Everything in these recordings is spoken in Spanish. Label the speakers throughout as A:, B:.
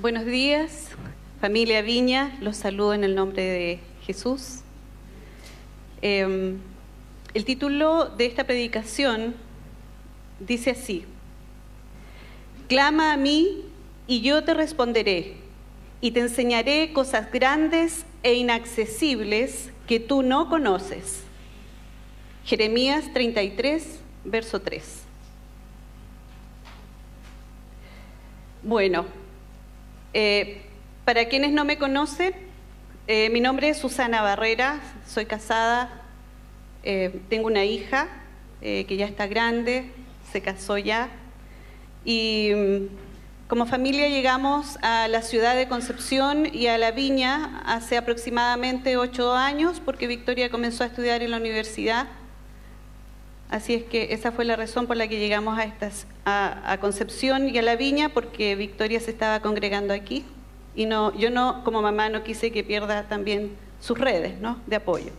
A: Buenos días, familia Viña, los saludo en el nombre de Jesús. Eh, el título de esta predicación dice así, Clama a mí y yo te responderé y te enseñaré cosas grandes e inaccesibles que tú no conoces. Jeremías 33, verso 3. Bueno, eh, para quienes no me conocen, eh, mi nombre es Susana Barrera, soy casada, eh, tengo una hija que ya está grande, se casó ya, y mm, como familia llegamos a la ciudad de Concepción y a La Viña hace aproximadamente ocho años, porque Victoria comenzó a estudiar en la universidad. Así es que esa fue la razón por la que llegamos a, a, Concepción y a La Viña, porque Victoria se estaba congregando aquí. Y no, yo no, como mamá, no quise que pierda también sus redes ¿no? de apoyo.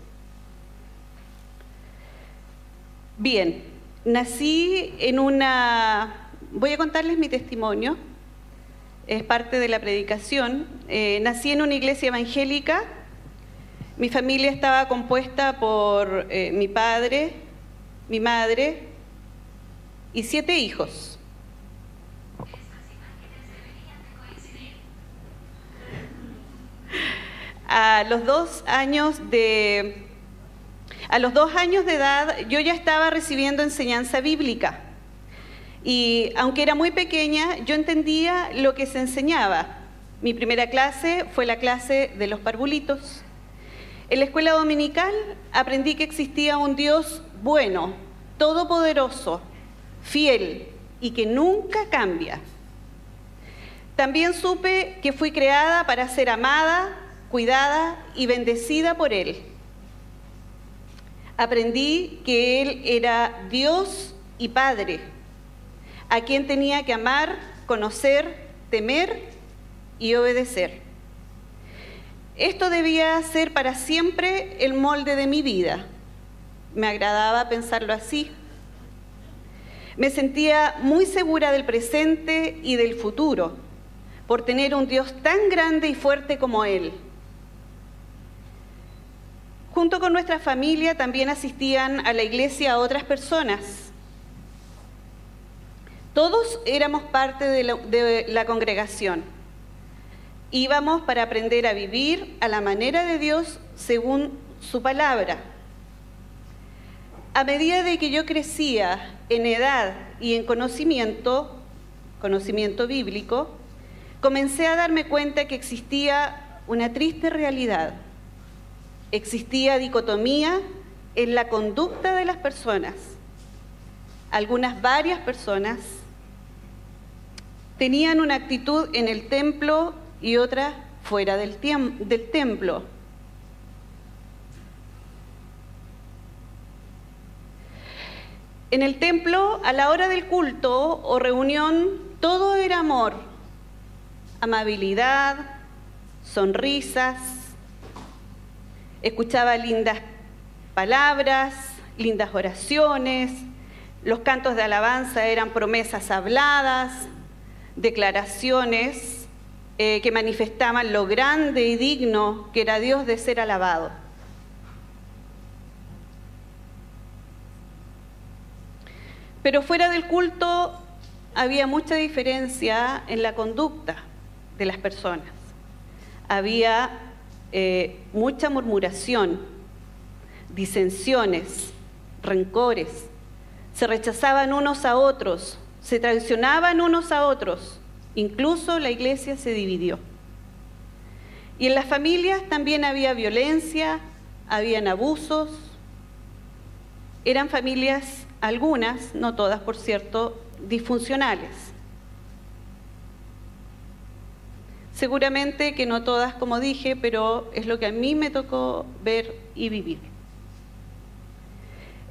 A: Bien, nací en una... Voy a contarles mi testimonio, es parte de la predicación. Eh, nací en una iglesia evangélica, mi familia estaba compuesta por eh, mi padre, mi madre y siete hijos. A los dos años de a los dos años de edad yo ya estaba recibiendo enseñanza bíblica y aunque era muy pequeña yo entendía lo que se enseñaba. Mi primera clase fue la clase de los parvulitos. En la escuela dominical aprendí que existía un Dios bueno, todopoderoso, fiel y que nunca cambia. También supe que fui creada para ser amada, cuidada y bendecida por Él. Aprendí que Él era Dios y Padre, a quien tenía que amar, conocer, temer y obedecer. Esto debía ser para siempre el molde de mi vida me agradaba pensarlo así. Me sentía muy segura del presente y del futuro por tener un Dios tan grande y fuerte como Él. Junto con nuestra familia también asistían a la iglesia otras personas. Todos éramos parte de la, de la congregación. Íbamos para aprender a vivir a la manera de Dios según su palabra a medida de que yo crecía en edad y en conocimiento, conocimiento bíblico, comencé a darme cuenta que existía una triste realidad. Existía dicotomía en la conducta de las personas. Algunas, varias personas, tenían una actitud en el templo y otra fuera del, del templo En el templo, a la hora del culto o reunión, todo era amor, amabilidad, sonrisas. Escuchaba lindas palabras, lindas oraciones. Los cantos de alabanza eran promesas habladas, declaraciones eh, que manifestaban lo grande y digno que era Dios de ser alabado. Pero fuera del culto había mucha diferencia en la conducta de las personas. Había eh, mucha murmuración, disensiones, rencores. Se rechazaban unos a otros, se traicionaban unos a otros. Incluso la iglesia se dividió. Y en las familias también había violencia, habían abusos. Eran familias algunas, no todas por cierto, disfuncionales. Seguramente que no todas, como dije, pero es lo que a mí me tocó ver y vivir.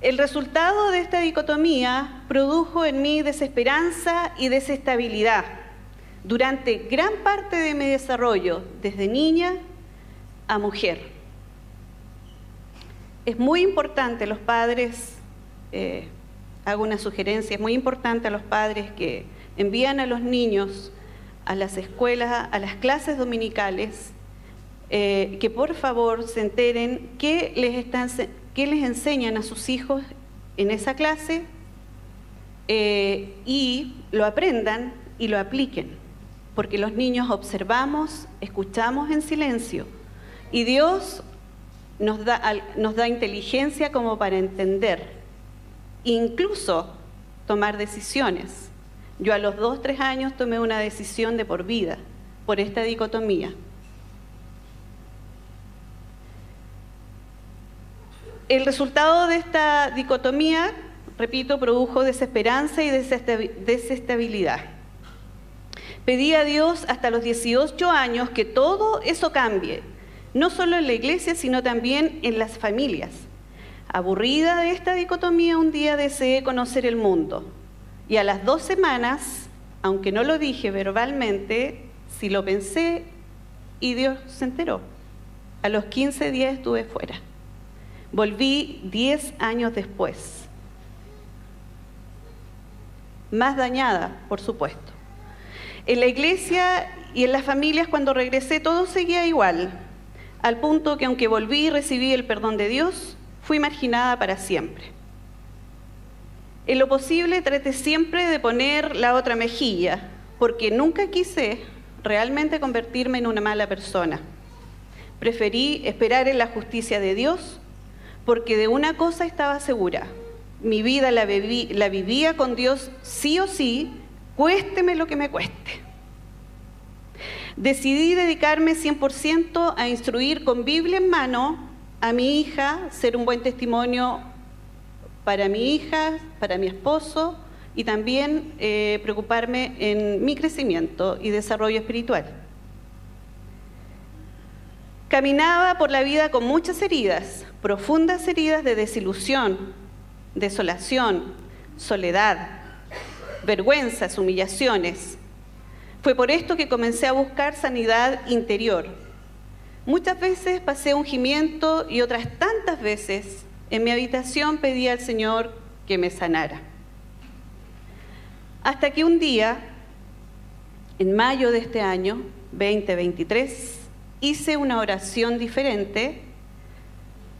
A: El resultado de esta dicotomía produjo en mí desesperanza y desestabilidad durante gran parte de mi desarrollo, desde niña a mujer. Es muy importante los padres eh, hago una sugerencia, es muy importante a los padres que envían a los niños a las escuelas, a las clases dominicales, eh, que por favor se enteren qué les, están, qué les enseñan a sus hijos en esa clase eh, y lo aprendan y lo apliquen, porque los niños observamos, escuchamos en silencio. Y Dios nos da, nos da inteligencia como para entender, incluso tomar decisiones. Yo a los dos, tres años tomé una decisión de por vida, por esta dicotomía. El resultado de esta dicotomía, repito, produjo desesperanza y desestabilidad. Pedí a Dios hasta los 18 años que todo eso cambie, no solo en la iglesia, sino también en las familias. Aburrida de esta dicotomía, un día deseé conocer el mundo. Y a las dos semanas, aunque no lo dije verbalmente, sí lo pensé y Dios se enteró. A los 15 días estuve fuera. Volví 10 años después. Más dañada, por supuesto. En la iglesia y en las familias cuando regresé todo seguía igual, al punto que aunque volví y recibí el perdón de Dios, fui marginada para siempre. En lo posible traté siempre de poner la otra mejilla, porque nunca quise realmente convertirme en una mala persona. Preferí esperar en la justicia de Dios, porque de una cosa estaba segura, mi vida la, la vivía con Dios sí o sí, cuésteme lo que me cueste. Decidí dedicarme 100% a instruir con Biblia en mano a mi hija, ser un buen testimonio para mi hija, para mi esposo y también eh, preocuparme en mi crecimiento y desarrollo espiritual. Caminaba por la vida con muchas heridas, profundas heridas de desilusión, desolación, soledad, vergüenzas, humillaciones, fue por esto que comencé a buscar sanidad interior. Muchas veces pasé ungimiento y otras tantas veces en mi habitación pedí al Señor que me sanara. Hasta que un día, en mayo de este año, 2023, hice una oración diferente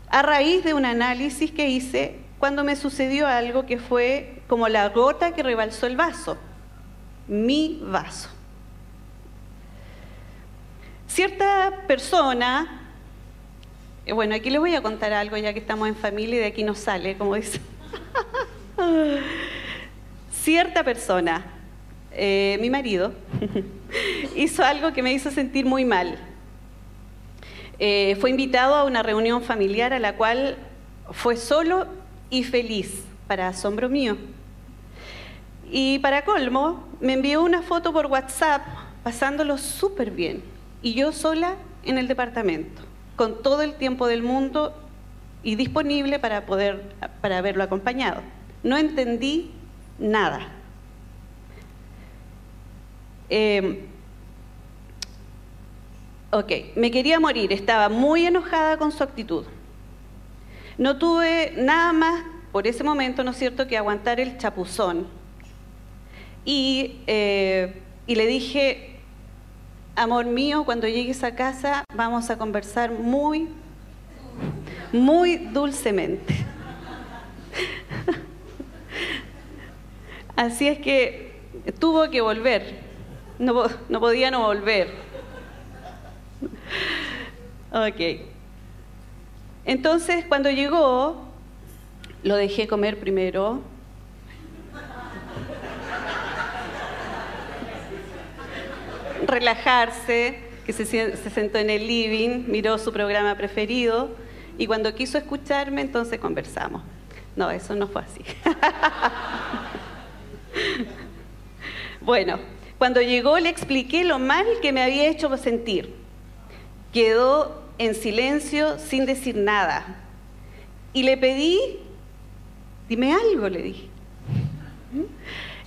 A: a raíz de un análisis que hice cuando me sucedió algo que fue como la gota que rebalsó el vaso, mi vaso. Cierta persona, eh, bueno, aquí les voy a contar algo ya que estamos en familia y de aquí nos sale, como dice. Cierta persona, eh, mi marido, hizo algo que me hizo sentir muy mal. Eh, fue invitado a una reunión familiar a la cual fue solo y feliz, para asombro mío. Y para colmo, me envió una foto por WhatsApp pasándolo súper bien y yo sola en el departamento, con todo el tiempo del mundo y disponible para poder para haberlo acompañado. No entendí nada. Em, ok, me quería morir, estaba muy enojada con su actitud. No tuve nada más por ese momento, ¿no es cierto?, que aguantar el chapuzón. Y, eh, y le dije, amor mío, cuando llegues a casa vamos a conversar muy, muy dulcemente. Así es que tuvo que volver, no, no podía no volver. Ok. Entonces, cuando llegó, lo dejé comer primero, relajarse, que se, sentó en el living, miró su programa preferido y cuando quiso escucharme, entonces conversamos. No, eso no fue así. bueno, cuando llegó le expliqué lo mal que me había hecho sentir. Quedó en silencio sin decir nada. Y le pedí, dime algo, le dije.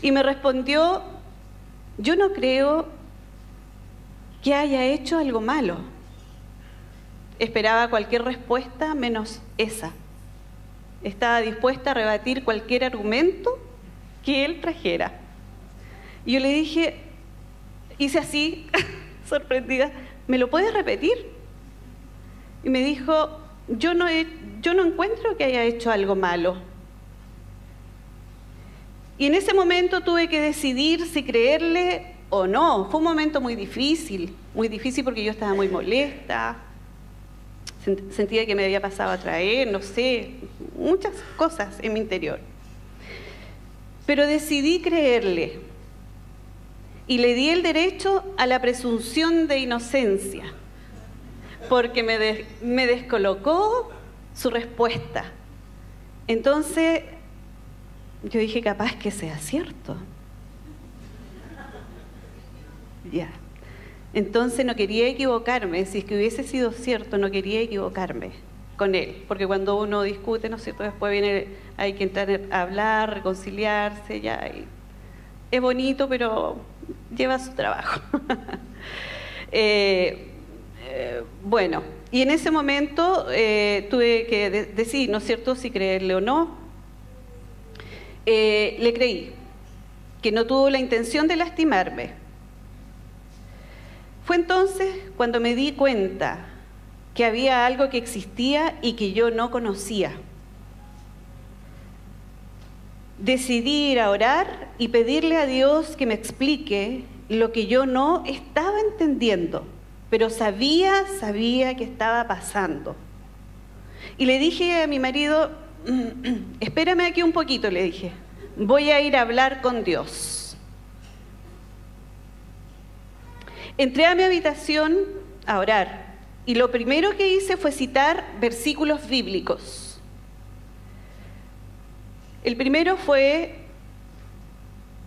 A: Y me respondió, yo no creo que haya hecho algo malo. Esperaba cualquier respuesta menos esa. Estaba dispuesta a rebatir cualquier argumento que él trajera. Y yo le dije, hice así, sorprendida, ¿me lo puedes repetir? Y me dijo, yo no, yo no encuentro que haya hecho algo malo. Y en ese momento tuve que decidir si creerle o no. Fue un momento muy difícil, muy difícil porque yo estaba muy molesta, sentía que me había pasado a traer, no sé, muchas cosas en mi interior. Pero decidí creerle y le di el derecho a la presunción de inocencia, porque me, descolocó su respuesta. Entonces yo dije, capaz que sea cierto. Entonces no quería equivocarme, si es que hubiese sido cierto, no quería equivocarme con él, porque cuando uno discute, ¿no es cierto? Después viene, hay que entrar a hablar, reconciliarse, ya. es bonito, pero lleva su trabajo. Eh, eh, bueno, y en ese momento eh, tuve que decir, ¿no es cierto?, si creerle o no. le creí, que no tuvo la intención de lastimarme. Fue entonces cuando me di cuenta que había algo que existía y que yo no conocía. Decidí ir a orar y pedirle a Dios que me explique lo que yo no estaba entendiendo, pero sabía, sabía que estaba pasando. Y le dije a mi marido, espérame aquí un poquito, le dije, voy a ir a hablar con Dios. Entré a mi habitación a orar y lo primero que hice fue citar versículos bíblicos. El primero fue,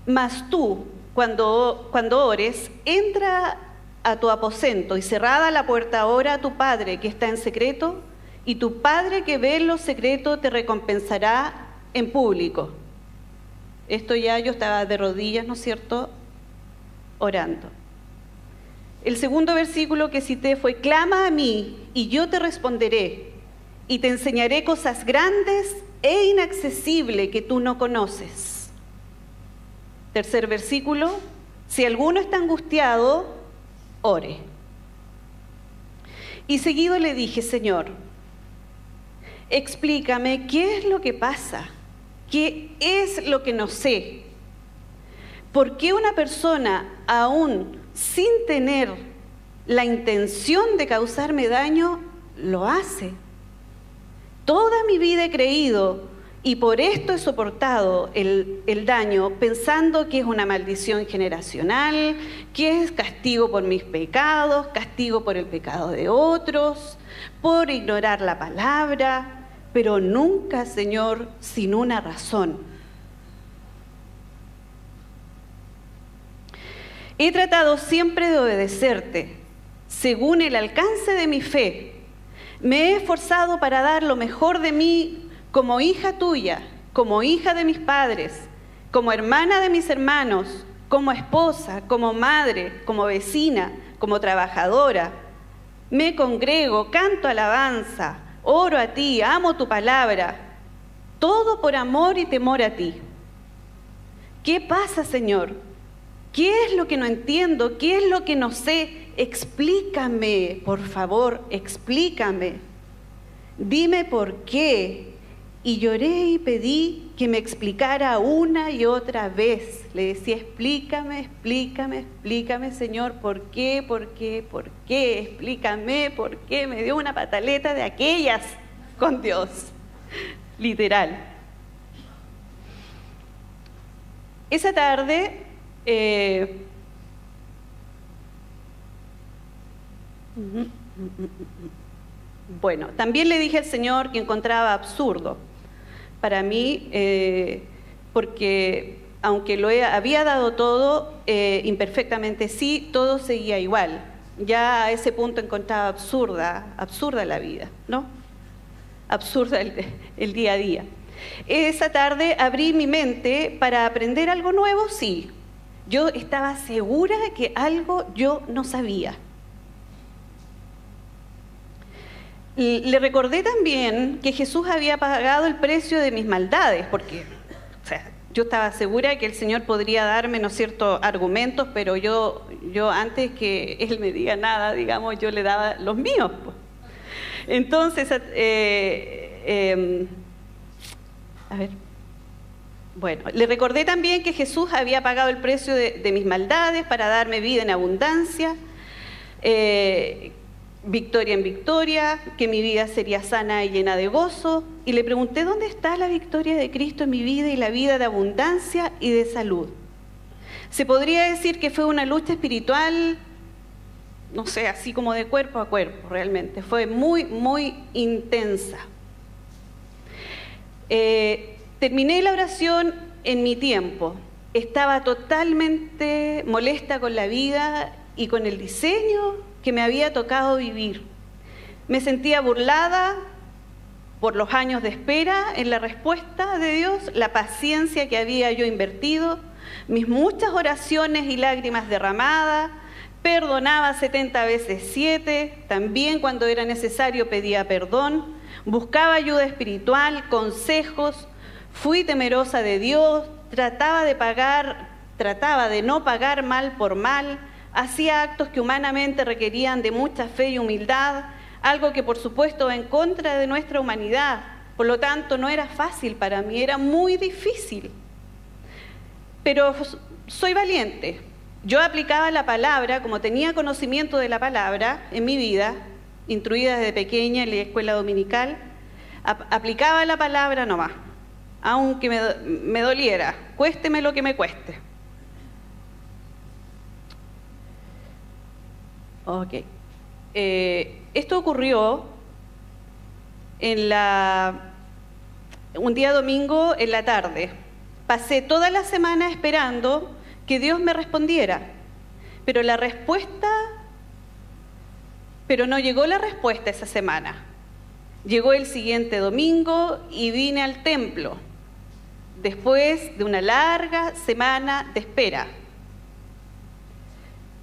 A: mas tú, cuando, cuando ores, entra a tu aposento y cerrada la puerta ahora a tu Padre que está en secreto, y tu Padre que ve lo secreto te recompensará en público. Esto ya yo estaba de rodillas, ¿no es cierto?, orando. El segundo versículo que cité fue, clama a mí y yo te responderé y te enseñaré cosas grandes e inaccesibles que tú no conoces. Tercer versículo, si alguno está angustiado, ore. Y seguido le dije, Señor, explícame qué es lo que pasa, qué es lo que no sé. ¿Por qué una persona aún sin tener la intención de causarme daño, lo hace. Toda mi vida he creído y por esto he soportado el, daño pensando que es una maldición generacional, que es castigo por mis pecados, castigo por el pecado de otros, por ignorar la palabra, pero nunca, Señor, sin una razón He tratado siempre de obedecerte, según el alcance de mi fe. Me he esforzado para dar lo mejor de mí como hija tuya, como hija de mis padres, como hermana de mis hermanos, como esposa, como madre, como vecina, como trabajadora. Me congrego, canto alabanza, oro a ti, amo tu palabra, todo por amor y temor a ti. ¿Qué pasa, Señor? ¿Qué es lo que no entiendo? ¿Qué es lo que no sé? Explícame, por favor, explícame. Dime por qué. Y lloré y pedí que me explicara una y otra vez. Le decía, explícame, explícame, explícame, Señor, por qué, por qué, por qué, explícame, por qué. Me dio una pataleta de aquellas con Dios, literal. Esa tarde eh, bueno, también le dije al Señor que encontraba absurdo para mí, eh, porque aunque lo había dado todo, eh, imperfectamente sí, todo seguía igual. Ya a ese punto encontraba absurda, absurda la vida, ¿no? Absurda el día a día. Esa tarde abrí mi mente para aprender algo nuevo, sí, yo estaba segura que algo yo no sabía. Le recordé también que Jesús había pagado el precio de mis maldades, porque yo estaba segura que el Señor podría darme, ¿no ciertos argumentos, pero yo, yo antes que Él me diga nada, digamos, yo le daba los míos. Entonces, eh, em, a ver. Bueno, le recordé también que Jesús había pagado el precio de, mis maldades para darme vida en abundancia, eh, victoria en victoria, que mi vida sería sana y llena de gozo. Y le pregunté, ¿dónde está la victoria de Cristo en mi vida y la vida de abundancia y de salud? Se podría decir que fue una lucha espiritual, no sé, así como de cuerpo a cuerpo, realmente. Fue muy, muy intensa. Eh, Terminé la oración en mi tiempo. Estaba totalmente molesta con la vida y con el diseño que me había tocado vivir. Me sentía burlada por los años de espera en la respuesta de Dios, la paciencia que había yo invertido, mis muchas oraciones y lágrimas derramadas, perdonaba 70 veces 7, también cuando era necesario pedía perdón, buscaba ayuda espiritual, consejos, Fui temerosa de Dios, trataba de pagar, trataba de no pagar mal por mal, hacía actos que humanamente requerían de mucha fe y humildad, algo que por supuesto va en contra de nuestra humanidad. Por lo tanto, no era fácil para mí, era muy difícil. Pero soy valiente. Yo aplicaba la palabra, como tenía conocimiento de la palabra en mi vida, instruida desde pequeña en la escuela dominical, aplicaba la palabra nomás aunque me, doliera, cuésteme lo que me cueste. Ok. Eh, esto ocurrió en la, un día domingo en la tarde. Pasé toda la semana esperando que Dios me respondiera, pero la respuesta, pero no llegó la respuesta esa semana. Llegó el siguiente domingo y vine al templo después de una larga semana de espera.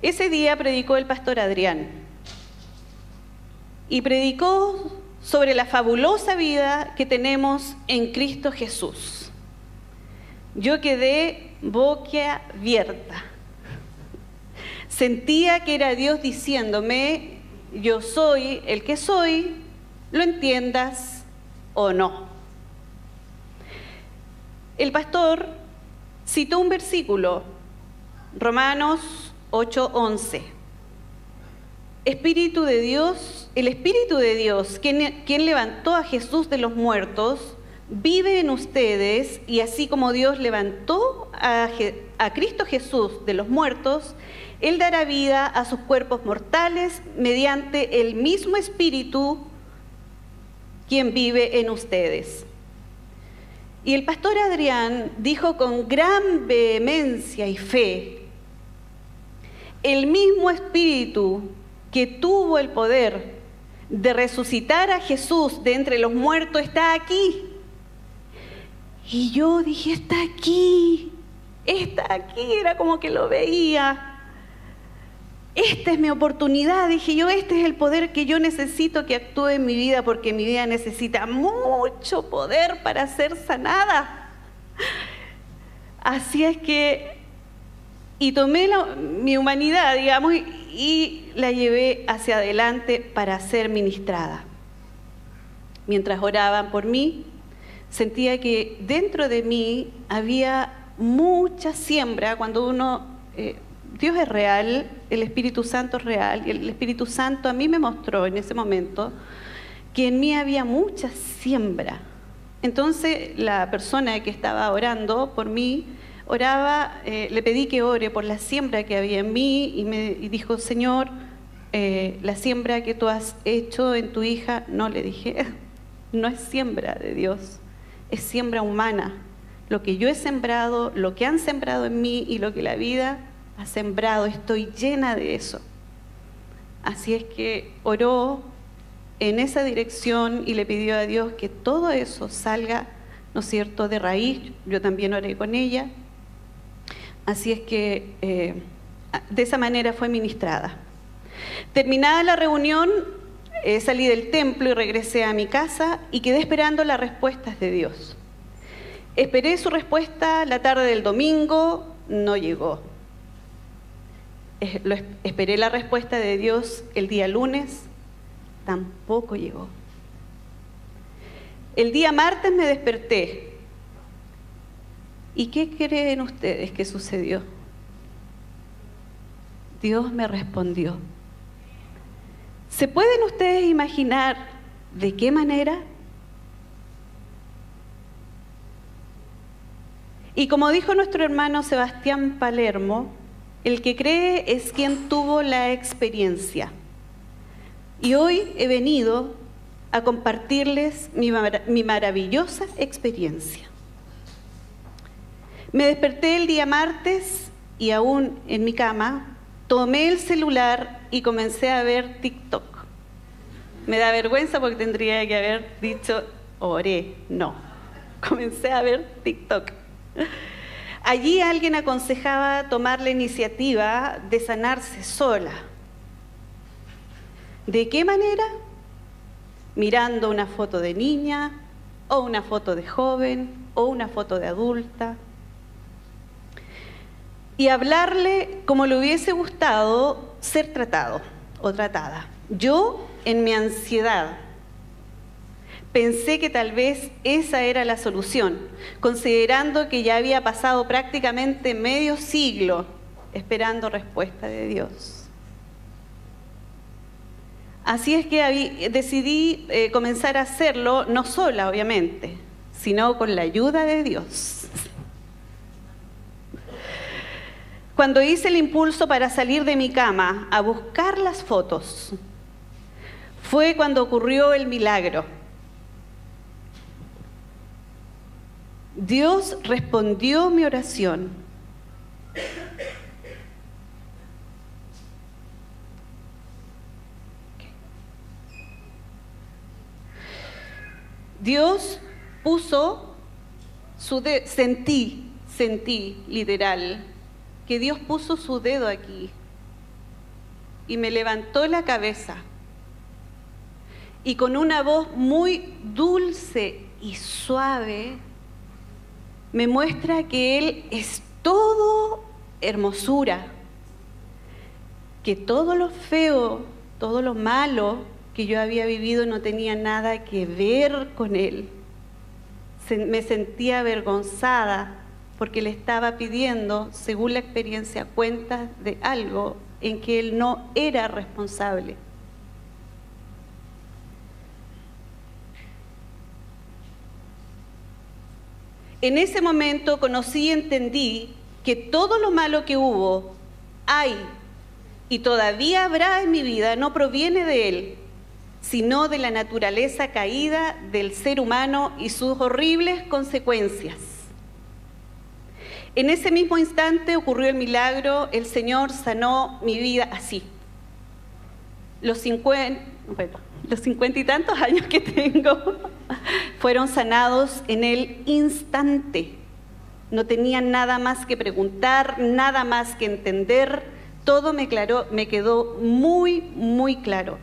A: Ese día predicó el pastor Adrián y predicó sobre la fabulosa vida que tenemos en Cristo Jesús. Yo quedé abierta. Sentía que era Dios diciéndome, yo soy el que soy, lo entiendas o no. El pastor citó un versículo, Romanos 8:11. Espíritu de Dios, el Espíritu de Dios, quien, quien, levantó a Jesús de los muertos, vive en ustedes y así como Dios levantó a, a Cristo Jesús de los muertos, Él dará vida a sus cuerpos mortales mediante el mismo Espíritu quien vive en ustedes. Y el pastor Adrián dijo con gran vehemencia y fe, el mismo espíritu que tuvo el poder de resucitar a Jesús de entre los muertos está aquí. Y yo dije, está aquí, está aquí, era como que lo veía esta es mi oportunidad, dije yo, este es el poder que yo necesito que actúe en mi vida porque mi vida necesita mucho poder para ser sanada. Así es que, y tomé mi humanidad, digamos, y la llevé hacia adelante para ser ministrada. Mientras oraban por mí, sentía que dentro de mí había mucha siembra cuando uno... Eh, Dios es real, el Espíritu Santo es real, y el Espíritu Santo a mí me mostró en ese momento que en mí había mucha siembra. Entonces la persona que estaba orando por mí, oraba, eh, le pedí que ore por la siembra que había en mí y me dijo, Señor, eh, la siembra que tú has hecho en tu hija, no le dije, no es siembra de Dios, es siembra humana. Lo que yo he sembrado, lo que han sembrado en mí y lo que la vida ha sembrado, estoy llena de eso. Así es que oró en esa dirección y le pidió a Dios que todo eso salga, ¿no es cierto?, de raíz. Yo también oré con ella. Así es que eh, de esa manera fue ministrada. Terminada la reunión, eh, salí del templo y regresé a mi casa y quedé esperando las respuestas de Dios. Esperé su respuesta la tarde del domingo, no llegó. Esperé la respuesta de Dios el día lunes, tampoco llegó. El día martes me desperté. ¿Y qué creen ustedes que sucedió? Dios me respondió. ¿Se pueden ustedes imaginar de qué manera? Y como dijo nuestro hermano Sebastián Palermo, el que cree es quien tuvo la experiencia. Y hoy he venido a compartirles mi, maravillosa experiencia. Me desperté el día martes y aún en mi cama tomé el celular y comencé a ver TikTok. Me da vergüenza porque tendría que haber dicho oré. No, comencé a ver TikTok. Allí alguien aconsejaba tomar la iniciativa de sanarse sola. ¿De qué manera? Mirando una foto de niña, o una foto de joven, o una foto de adulta. Y hablarle como le hubiese gustado ser tratado o tratada. Yo, en mi ansiedad, pensé que tal vez esa era la solución, considerando que ya había pasado prácticamente medio siglo esperando respuesta de Dios. Así es que decidí eh, comenzar a hacerlo, no sola, obviamente, sino con la ayuda de Dios. Cuando hice el impulso para salir de mi cama a buscar las fotos, fue cuando ocurrió el milagro Dios respondió mi oración. Dios puso su dedo, sentí, sentí literal, que Dios puso su dedo aquí y me levantó la cabeza y con una voz muy dulce y suave me muestra que Él es todo hermosura, que todo lo feo, todo lo malo que yo había vivido no tenía nada que ver con Él. me sentía avergonzada porque le estaba pidiendo, según la experiencia, cuentas de algo en que Él no era responsable. En ese momento conocí y entendí que todo lo malo que hubo, hay y todavía habrá en mi vida no proviene de Él, sino de la naturaleza caída del ser humano y sus horribles consecuencias. En ese mismo instante ocurrió el milagro, el Señor sanó mi vida así. Los cincuenta, los cincuenta y tantos años que tengo fueron sanados en el instante. No tenía nada más que preguntar, nada más que entender. Todo me, me quedó muy, muy claro.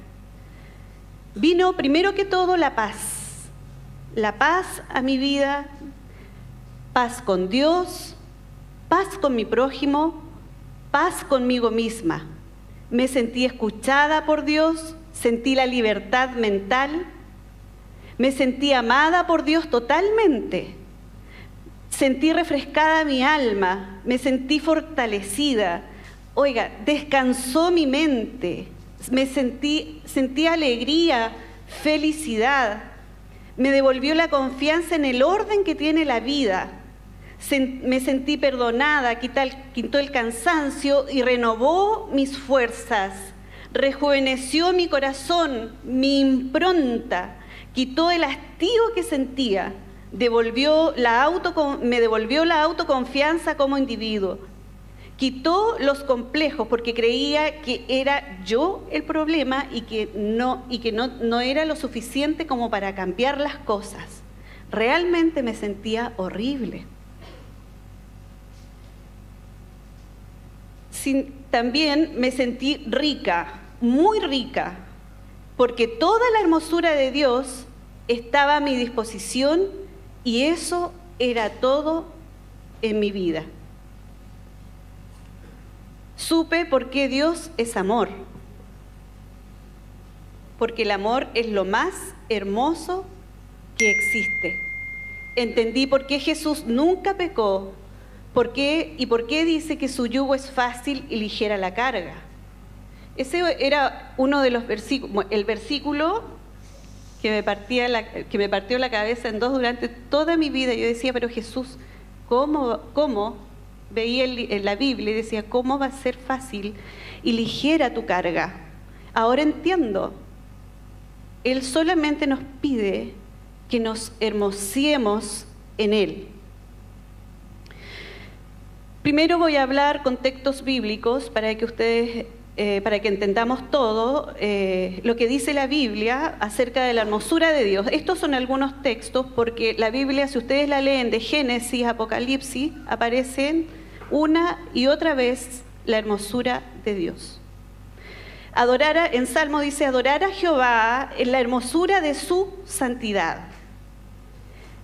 A: Vino primero que todo la paz. La paz a mi vida, paz con Dios, paz con mi prójimo, paz conmigo misma. Me sentí escuchada por Dios, sentí la libertad mental, me sentí amada por Dios totalmente, sentí refrescada mi alma, me sentí fortalecida, oiga, descansó mi mente, me sentí, sentí alegría, felicidad, me devolvió la confianza en el orden que tiene la vida, me sentí perdonada, quitó el cansancio y renovó mis fuerzas rejuveneció mi corazón, mi impronta, quitó el hastío que sentía, devolvió la me devolvió la autoconfianza como individuo, quitó los complejos porque creía que era yo el problema y que no, era lo suficiente como para cambiar las cosas. Realmente me sentía horrible. también me sentí rica, muy rica, porque toda la hermosura de Dios estaba a mi disposición y eso era todo en mi vida. Supe por qué Dios es amor. Porque el amor es lo más hermoso que existe. Entendí por qué Jesús nunca pecó por qué, y por qué dice que su yugo es fácil y ligera la carga. Ese era uno de los versículos, el versículo que me, partía la, que me partió la cabeza en dos durante toda mi vida. Yo decía, pero Jesús, ¿cómo, cómo? Veía en la Biblia y decía, ¿cómo va a ser fácil y ligera tu carga? Ahora entiendo. Él solamente nos pide que nos hermosiemos en Él. Primero voy a hablar con textos bíblicos para que ustedes eh, para que entendamos todo eh, lo que dice la Biblia acerca de la hermosura de Dios. Estos son algunos textos porque la Biblia, si ustedes la leen de Génesis, Apocalipsis, aparecen una y otra vez la hermosura de Dios. Adorar en Salmo dice, adorar a Jehová en la hermosura de su santidad.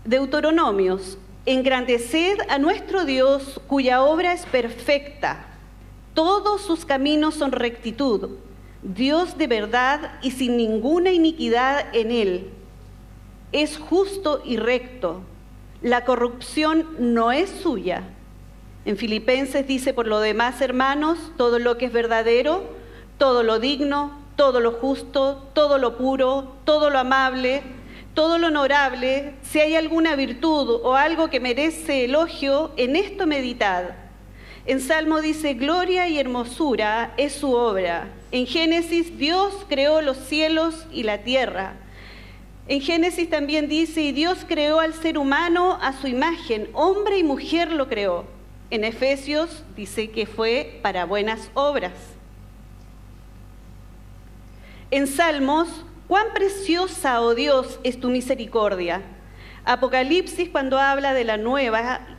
A: Deuteronomios, engrandeced a nuestro Dios cuya obra es perfecta todos sus caminos son rectitud, Dios de verdad y sin ninguna iniquidad en él. Es justo y recto. La corrupción no es suya. En Filipenses dice, por lo demás, hermanos, todo lo que es verdadero, todo lo digno, todo lo justo, todo lo puro, todo lo amable, todo lo honorable, si hay alguna virtud o algo que merece elogio, en esto meditad en Salmo dice, gloria y hermosura es su obra. En Génesis, Dios creó los cielos y la tierra. En Génesis también dice, y Dios creó al ser humano a su imagen, hombre y mujer lo creó. En Efesios dice que fue para buenas obras. En Salmos, cuán preciosa, oh Dios, es tu misericordia. Apocalipsis, cuando habla de la nueva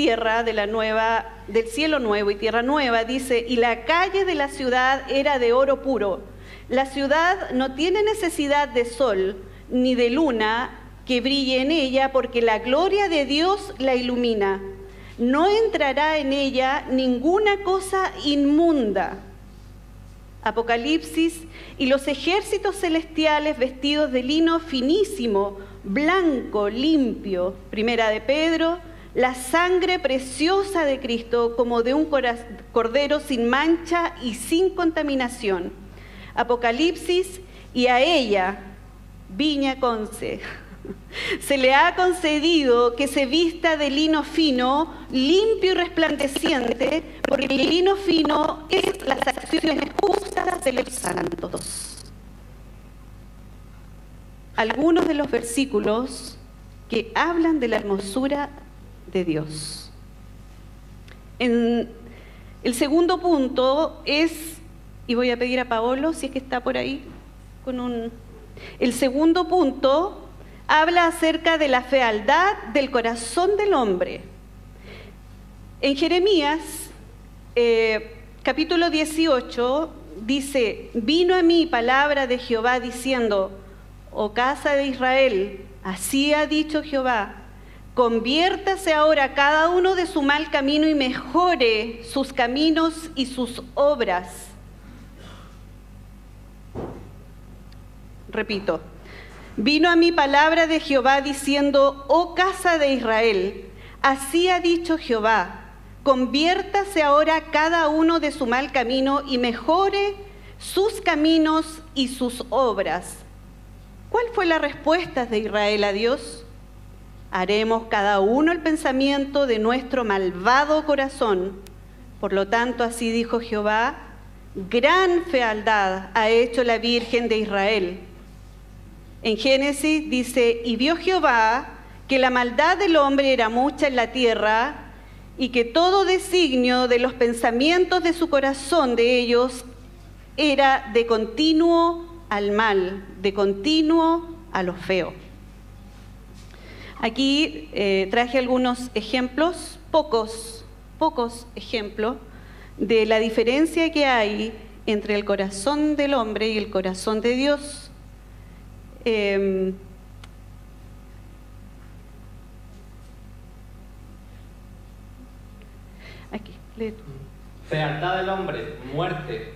A: tierra de la nueva, del cielo nuevo y tierra nueva, dice, y la calle de la ciudad era de oro puro. La ciudad no tiene necesidad de sol ni de luna que brille en ella, porque la gloria de Dios la ilumina. No entrará en ella ninguna cosa inmunda. Apocalipsis, y los ejércitos celestiales vestidos de lino finísimo, blanco, limpio. Primera de Pedro la sangre preciosa de Cristo como de un cordero sin mancha y sin contaminación. Apocalipsis, y a ella, Viña Conce, se le ha concedido que se vista de lino fino, limpio y resplandeciente, porque el lino fino es las acciones justas de los santos. Algunos de los versículos que hablan de la hermosura de Dios. El segundo punto es, y voy a pedir a Paolo si es que está por ahí con un... El segundo punto habla acerca de la fealdad del corazón del hombre. En Jeremías, eh, capítulo 18, dice, vino a mí palabra de Jehová diciendo, oh casa de Israel, así ha dicho Jehová, Conviértase ahora cada uno de su mal camino y mejore sus caminos y sus obras. Repito, vino a mi palabra de Jehová diciendo, oh casa de Israel, así ha dicho Jehová, conviértase ahora cada uno de su mal camino y mejore sus caminos y sus obras. ¿Cuál fue la respuesta de Israel a Dios? Haremos cada uno el pensamiento de nuestro malvado corazón. Por lo tanto, así dijo Jehová, gran fealdad ha hecho la Virgen de Israel. En Génesis dice, y vio Jehová que la maldad del hombre era mucha en la tierra y que todo designio de los pensamientos de su corazón de ellos era de continuo al mal, de continuo a lo feo. Aquí eh, traje algunos ejemplos, pocos, pocos ejemplos, de la diferencia que hay entre el corazón del hombre y el corazón de Dios. Em, aquí.
B: Fealdad del hombre, muerte.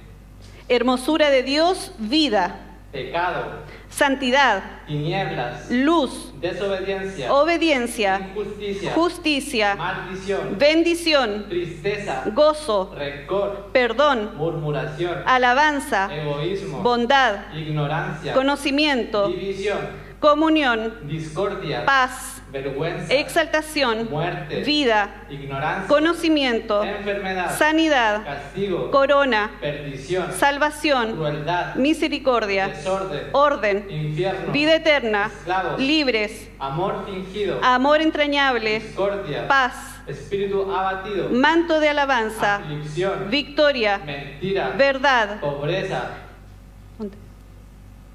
A: Hermosura de Dios, vida.
B: Pecado
A: Santidad,
B: tinieblas,
A: luz,
B: desobediencia,
A: obediencia,
B: injusticia,
A: justicia,
B: maldición,
A: bendición,
B: tristeza,
A: gozo,
B: rencor,
A: perdón,
B: murmuración,
A: alabanza,
B: egoísmo,
A: bondad,
B: ignorancia,
A: conocimiento,
B: división,
A: comunión,
B: discordia,
A: paz,
B: vergüenza,
A: exaltación,
B: muerte,
A: vida,
B: ignorancia,
A: conocimiento,
B: enfermedad,
A: sanidad,
B: castigo,
A: corona,
B: perdición,
A: salvación,
B: crueldad,
A: misericordia,
B: desorden,
A: orden,
B: infierno,
A: vida eterna,
B: esclavos,
A: libres,
B: amor fingido,
A: amor entrañable,
B: discordia,
A: paz,
B: espíritu abatido,
A: manto de alabanza,
B: aflicción,
A: victoria,
B: mentira,
A: verdad,
B: pobreza,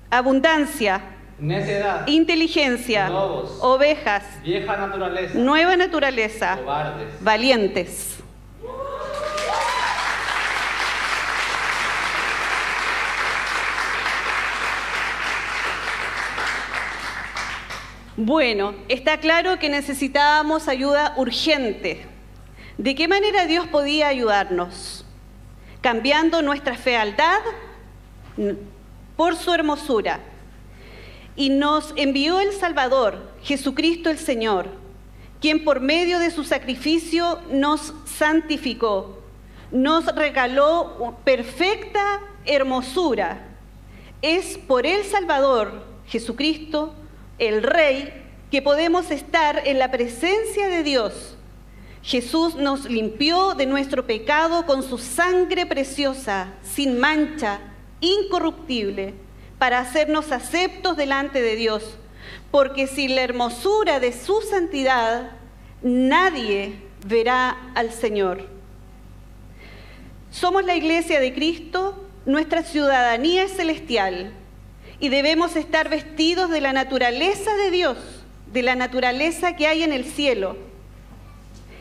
A: abundancia,
B: necedad,
A: inteligencia,
B: Lobos.
A: ovejas,
B: vieja naturaleza,
A: nueva naturaleza,
B: cobardes.
A: valientes. Bueno, está claro que necesitábamos ayuda urgente. ¿De qué manera Dios podía ayudarnos? Cambiando nuestra fealdad por su hermosura. Y nos envió el Salvador, Jesucristo el Señor, quien por medio de su sacrificio nos santificó, nos regaló perfecta hermosura. Es por el Salvador, Jesucristo, el Rey, que podemos estar en la presencia de Dios. Jesús nos limpió de nuestro pecado con su sangre preciosa, sin mancha, incorruptible, para hacernos aceptos delante de Dios. Porque sin la hermosura de su santidad, nadie verá al Señor. Somos la iglesia de Cristo, nuestra ciudadanía es celestial y debemos estar vestidos de la naturaleza de Dios, de la naturaleza que hay en el cielo.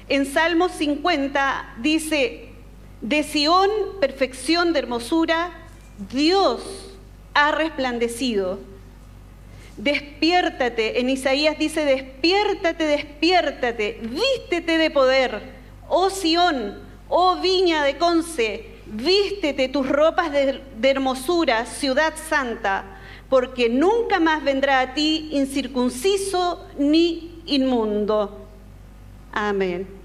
A: En Salmos 50 dice, de Sión, perfección de hermosura, Dios ha resplandecido. Despiértate, en Isaías dice, despiértate, despiértate, vístete de poder, oh Sión, oh viña de Conce, vístete tus ropas de, de hermosura, ciudad santa, porque nunca más vendrá a ti incircunciso ni inmundo. Amén.